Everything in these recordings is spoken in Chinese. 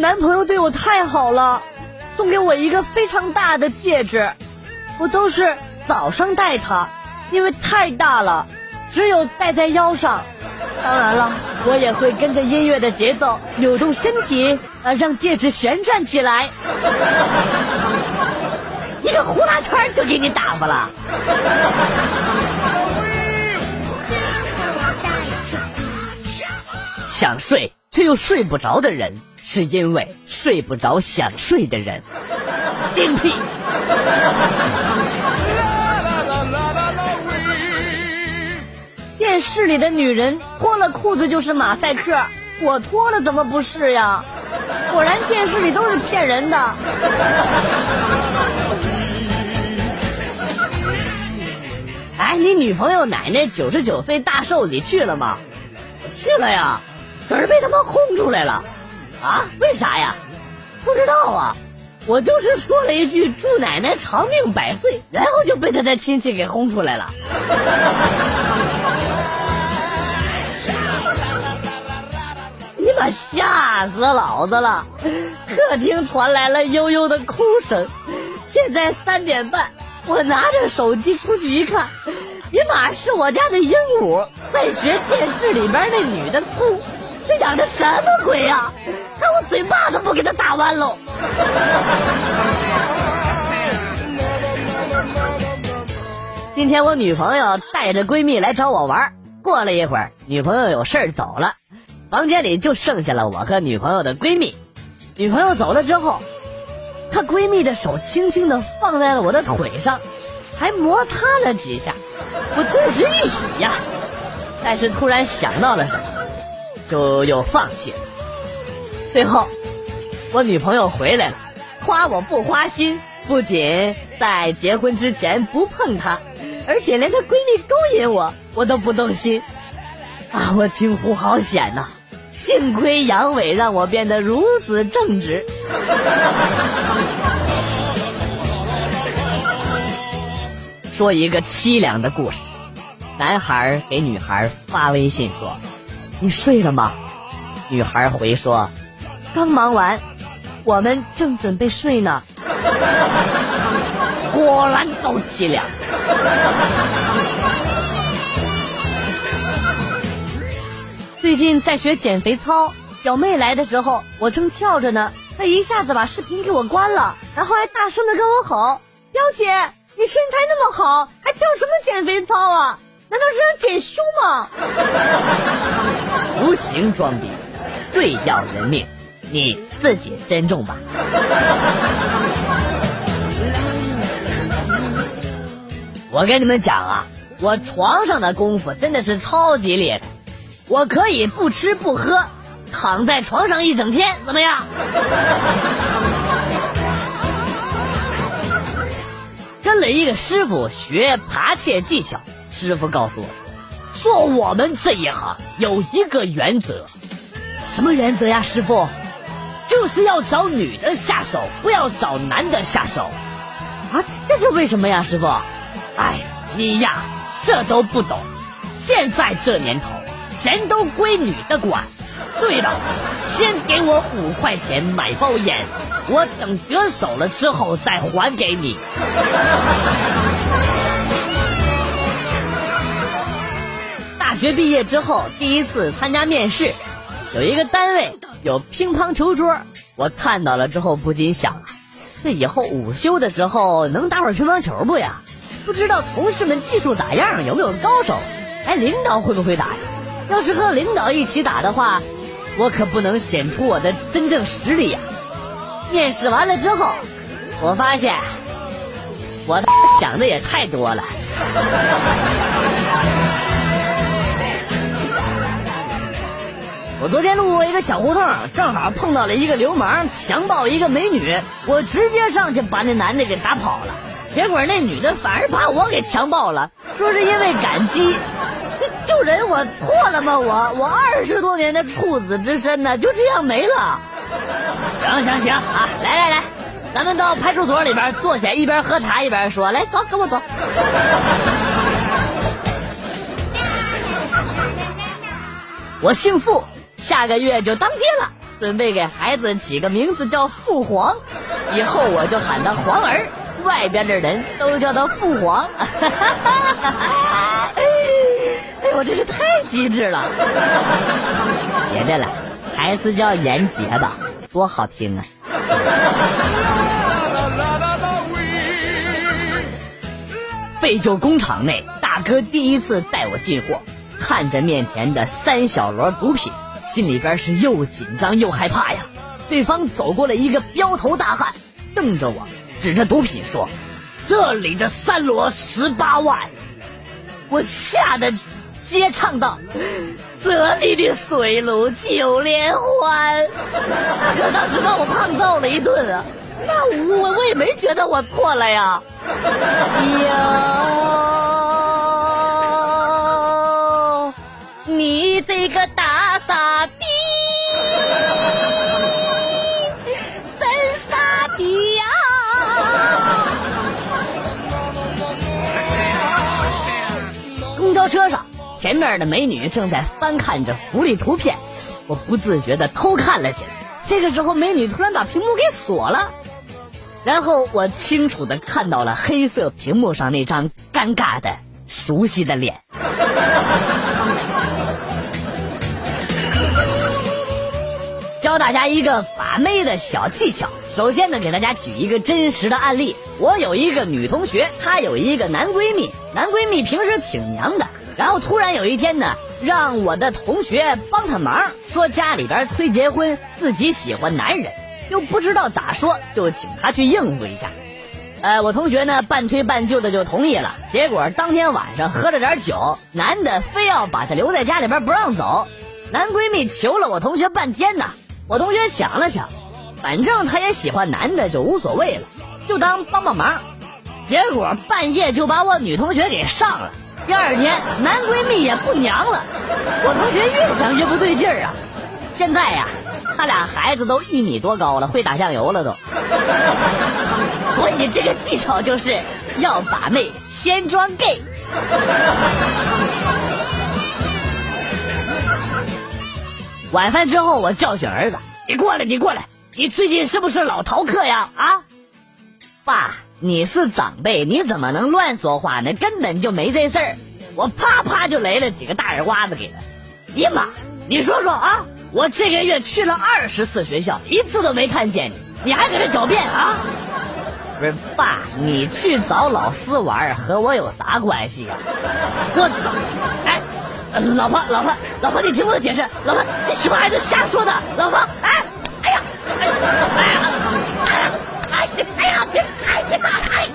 男朋友对我太好了，送给我一个非常大的戒指，我都是早上戴它，因为太大了，只有戴在腰上。当然了，我也会跟着音乐的节奏扭动身体，呃，让戒指旋转起来。一个呼啦圈就给你打发了。想睡却又睡不着的人，是因为睡不着想睡的人。精辟。电视里的女人脱了裤子就是马赛克，我脱了怎么不是呀？果然电视里都是骗人的。哎，你女朋友奶奶九十九岁大寿你去了吗？去了呀。可是被他们轰出来了，啊？为啥呀？不知道啊。我就是说了一句祝奶奶长命百岁，然后就被他的亲戚给轰出来了。你妈吓死老子了！客厅传来了悠悠的哭声。现在三点半，我拿着手机出去一看，你妈是我家的鹦鹉在学电视里边那女的哭。这养的什么鬼呀！看我嘴巴都不给他打弯喽！今天我女朋友带着闺蜜来找我玩，过了一会儿，女朋友有事儿走了，房间里就剩下了我和女朋友的闺蜜。女朋友走了之后，她闺蜜的手轻轻的放在了我的腿上，还摩擦了几下，我顿时一喜呀！但是突然想到了什么。就又放弃了。最后，我女朋友回来了，夸我不花心，不仅在结婚之前不碰她，而且连她闺蜜勾引我，我都不动心。啊！我惊呼好险呐！幸亏阳痿让我变得如此正直。说一个凄凉的故事：男孩给女孩发微信说。你睡了吗？女孩回说：“刚忙完，我们正准备睡呢。”果然够凄凉。最近在学减肥操，表妹来的时候，我正跳着呢，她一下子把视频给我关了，然后还大声的跟我吼：“表姐，你身材那么好，还跳什么减肥操啊？”难道是要减胸吗？无形装逼，最要人命，你自己珍重吧。我跟你们讲啊，我床上的功夫真的是超级厉害，我可以不吃不喝，躺在床上一整天，怎么样？跟了一个师傅学扒窃技巧。师傅告诉我，做我们这一行有一个原则，什么原则呀？师傅，就是要找女的下手，不要找男的下手。啊，这是为什么呀？师傅，哎，你呀，这都不懂。现在这年头，钱都归女的管。对了，先给我五块钱买包烟，我等得手了之后再还给你。学毕业之后，第一次参加面试，有一个单位有乒乓球桌，我看到了之后不禁想，那以后午休的时候能打会乒乓球不呀？不知道同事们技术咋样，有没有高手？哎，领导会不会打呀？要是和领导一起打的话，我可不能显出我的真正实力呀！面试完了之后，我发现我想的也太多了。我昨天路过一个小胡同，正好碰到了一个流氓强暴一个美女，我直接上去把那男的给打跑了。结果那女的反而把我给强暴了，说是因为感激。这救人我错了吗？我我二十多年的处子之身呢，就这样没了？行行行啊，来来来，咱们到派出所里边坐下，一边喝茶一边说。来，走，跟我走。我姓傅。下个月就当爹了，准备给孩子起个名字叫父皇，以后我就喊他皇儿，外边的人都叫他父皇。哎，我真是太机智了。别的了，孩子叫严杰吧，多好听啊。废旧工厂内，大哥第一次带我进货，看着面前的三小摞毒品，心里边是又紧张又害怕呀。对方走过来一个彪头大汉，瞪着我，指着毒品说：“这里的三罗十八万。”我吓得接唱道：“这里的水路九连环。”我当时把我胖揍了一顿啊。那我我也没觉得我错了呀，哟，傻逼，真傻逼呀！公交车上，前面的美女正在翻看着福利图片，我不自觉的偷看了起来。这个时候，美女突然把屏幕给锁了。然后我清楚的看到了黑色屏幕上那张尴尬的、熟悉的脸。教大家一个把妹的小技巧。首先呢，给大家举一个真实的案例。我有一个女同学，她有一个男闺蜜，男闺蜜平时挺娘的。然后突然有一天呢，让我的同学帮他忙，说家里边催结婚，自己喜欢男人。又不知道咋说，就请他去应付一下。呃，我同学呢半推半就的就同意了。结果当天晚上喝了点酒，男的非要把她留在家里边不让走。男闺蜜求了我同学半天呢，我同学想了想，反正他也喜欢男的，就无所谓了，就当帮帮忙。结果半夜就把我女同学给上了。第二天男闺蜜也不娘了，我同学越想越不对劲儿啊。现在呀。他俩孩子都一米多高了，会打酱油了都。所以这个技巧就是要把妹先装 gay。晚饭之后，我教训儿子：“你过来，你过来，你最近是不是老逃课呀？”啊，爸，你是长辈，你怎么能乱说话呢？根本就没这事儿。我啪啪就来了几个大耳刮子给他。哎呀妈，你说说啊！我这个月去了二十次学校，一次都没看见你，你还搁这狡辩啊？不是爸，你去找老师玩和我有啥关系呀？我操！老婆，老婆，老婆，你听我解释，老婆，这熊孩子瞎说的，老婆，哎，哎呀，哎呀，哎呀，哎呀，哎呀，别，哎，别打，哎。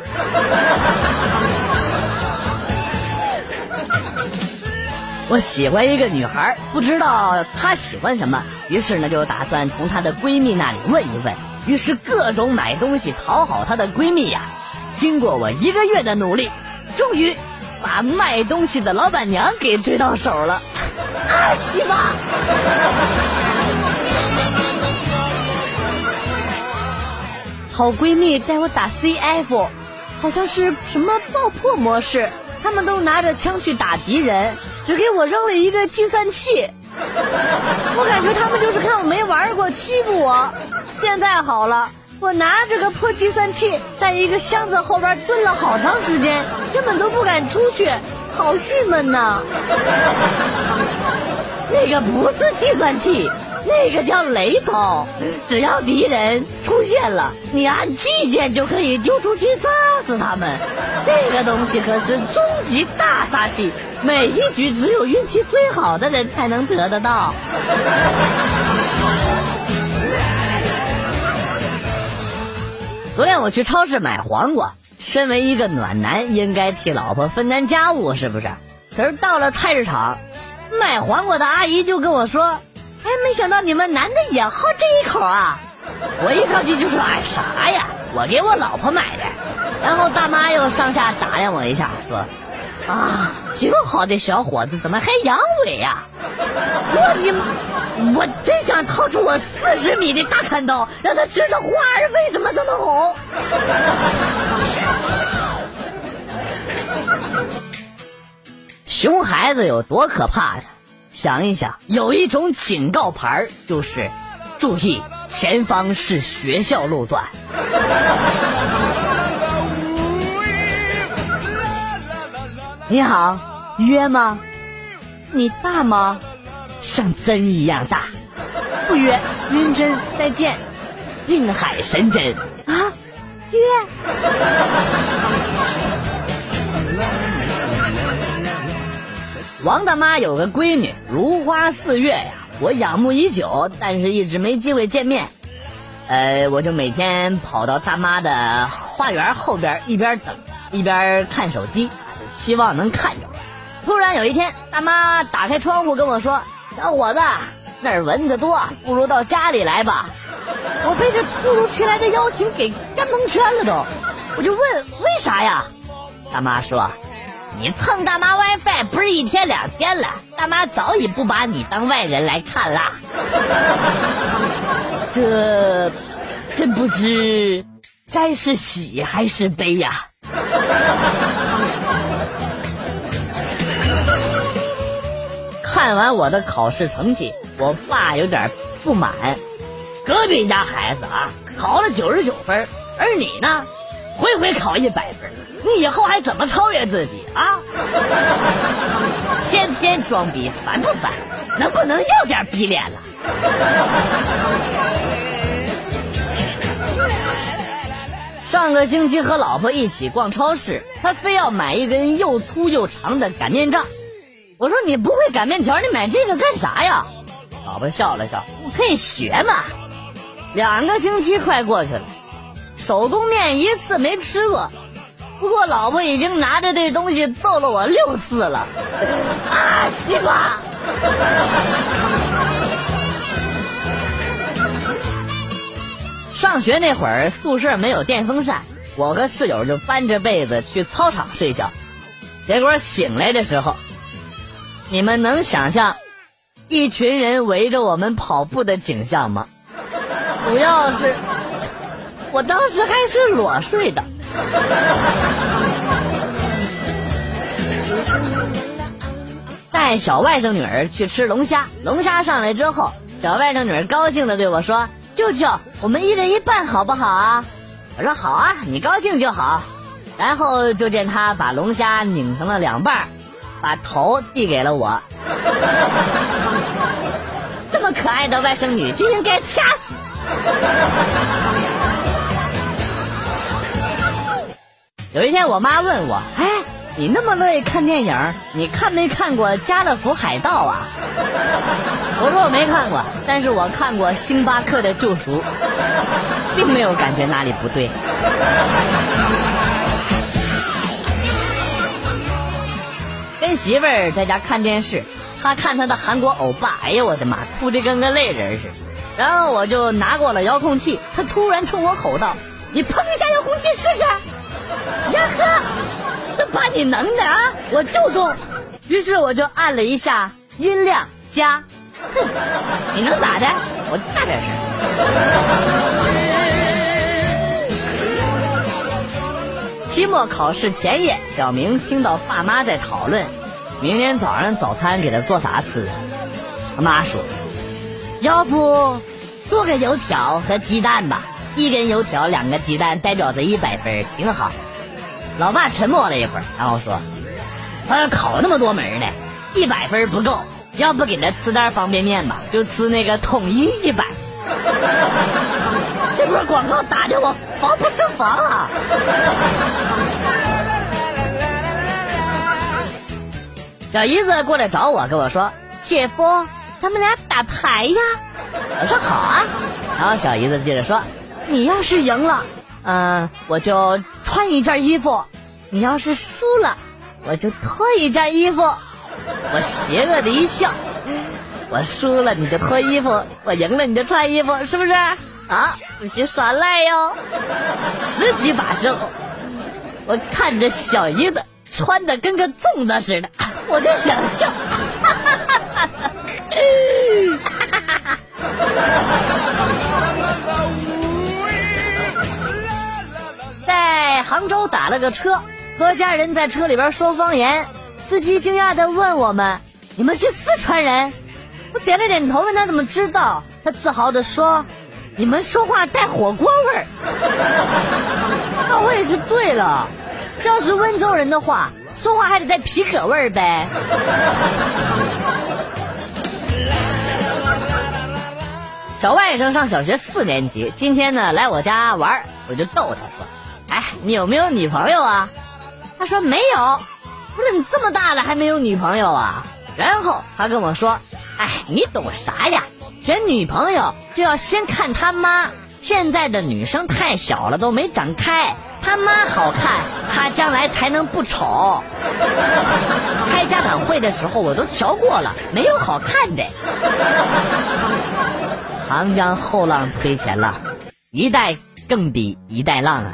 我喜欢一个女孩，不知道她喜欢什么，于是呢就打算从她的闺蜜那里问一问，于是各种买东西讨好她的闺蜜呀。经过我一个月的努力，终于把卖东西的老板娘给追到手了。啊，西吧！好闺蜜带我打 CF，好像是什么爆破模式，他们都拿着枪去打敌人。只给我扔了一个计算器，我感觉他们就是看我没玩过欺负我。现在好了，我拿着个破计算器在一个箱子后边蹲了好长时间，根本都不敢出去，好郁闷呐。那个不是计算器。那个叫雷包，只要敌人出现了，你按 G 键就可以丢出去炸死他们。这个东西可是终极大杀器，每一局只有运气最好的人才能得得到。昨天我去超市买黄瓜，身为一个暖男，应该替老婆分担家务，是不是？可是到了菜市场，卖黄瓜的阿姨就跟我说。哎，没想到你们男的也好这一口啊！我一着急就说：“哎，啥呀？我给我老婆买的。”然后大妈又上下打量我一下，说：“啊，这么好的小伙子，怎么还阳痿呀？”我你，我真想掏出我四十米的大砍刀，让他知道花儿为什么这么红。熊孩子有多可怕呢？想一想，有一种警告牌就是注意，前方是学校路段。你好，约吗？你大吗？像针一样大。不约，晕针，再见。定海神针啊，约。王大妈有个闺女，如花似月呀，我仰慕已久，但是一直没机会见面。呃，我就每天跑到大妈的花园后边，一边等一边看手机，希望能看着。突然有一天，大妈打开窗户跟我说：“小伙子，那儿蚊子多，不如到家里来吧。”我被这突如其来的邀请给干蒙圈了都，我就问为啥呀？大妈说：“你蹭大妈 WiFi 不是一天两天了，大妈早已不把你当外人来看啦。”这真不知该是喜还是悲呀。看完我的考试成绩，我爸有点不满。隔壁家孩子啊，考了九十九分，而你呢，回回考一百分，你以后还怎么超越自己啊？天天装逼，烦不烦？能不能要点逼脸了？上个星期和老婆一起逛超市，他非要买一根又粗又长的擀面杖。我说你不会擀面条，你买这个干啥呀？老婆笑了笑，我可以学嘛。两个星期快过去了，手工面一次没吃过。不过老婆已经拿着这东西揍了我六次了。啊，西瓜！上学那会儿，宿舍没有电风扇，我和室友就搬着被子去操场睡觉。结果醒来的时候，你们能想象一群人围着我们跑步的景象吗？主要是，我当时还是裸睡的。带小外甥女儿去吃龙虾，龙虾上来之后，小外甥女儿高兴的对我说：“舅舅，我们一人一半好不好啊？”我说：“好啊，你高兴就好。”然后就见他把龙虾拧成了两半，把头递给了我。这么可爱的外甥女就应该掐死。有一天，我妈问我：“哎，你那么乐意看电影，你看没看过《家乐福海盗》啊？” 我说我没看过，但是我看过《星巴克的救赎》，并没有感觉哪里不对。跟媳妇儿在家看电视，她看她的韩国欧巴，哎呀我的妈，哭的跟个泪人似的。然后我就拿过了遥控器，他突然冲我吼道：“你碰一下遥控器试试！”呀呵，这把你能的啊！我就中，于是我就按了一下音量加。哼，你能咋的？我大点声。期末考试前夜，小明听到爸妈在讨论，明天早上早餐给他做啥吃？他妈说。要不做个油条和鸡蛋吧，一根油条两个鸡蛋代表着一百分，挺好。老爸沉默了一会儿，然后说：“他考那么多门呢，一百分不够，要不给他吃袋方便面吧？就吃那个统一一百。”这波广告打的我防不胜防啊！小姨子过来找我，跟我说：“姐夫。”咱们俩打牌呀！我说好啊。然后小姨子接着说：“你要是赢了，嗯，我就穿一件衣服；你要是输了，我就脱一件衣服。”我邪恶的一笑：“我输了你就脱衣服，我赢了你就穿衣服，是不是？”啊，不许耍赖哟！十几把之后，我看着小姨子穿的跟个粽子似的，我就想笑。在杭州打了个车，和家人在车里边说方言，司机惊讶的问我们：“你们是四川人？”我点了点头，问他怎么知道，他自豪的说：“你们说话带火锅味儿。”那我也是醉了，这要是温州人的话，说话还得带皮革味儿呗。小外甥上小学四年级，今天呢来我家玩，我就逗他说：“哎，你有没有女朋友啊？”他说没有。我说你这么大了还没有女朋友啊？然后他跟我说：“哎，你懂啥呀？选女朋友就要先看他妈。现在的女生太小了，都没长开，他妈好看，他将来才能不丑。开家长会的时候我都瞧过了，没有好看的。”长江后浪推前浪，一代更比一代浪啊！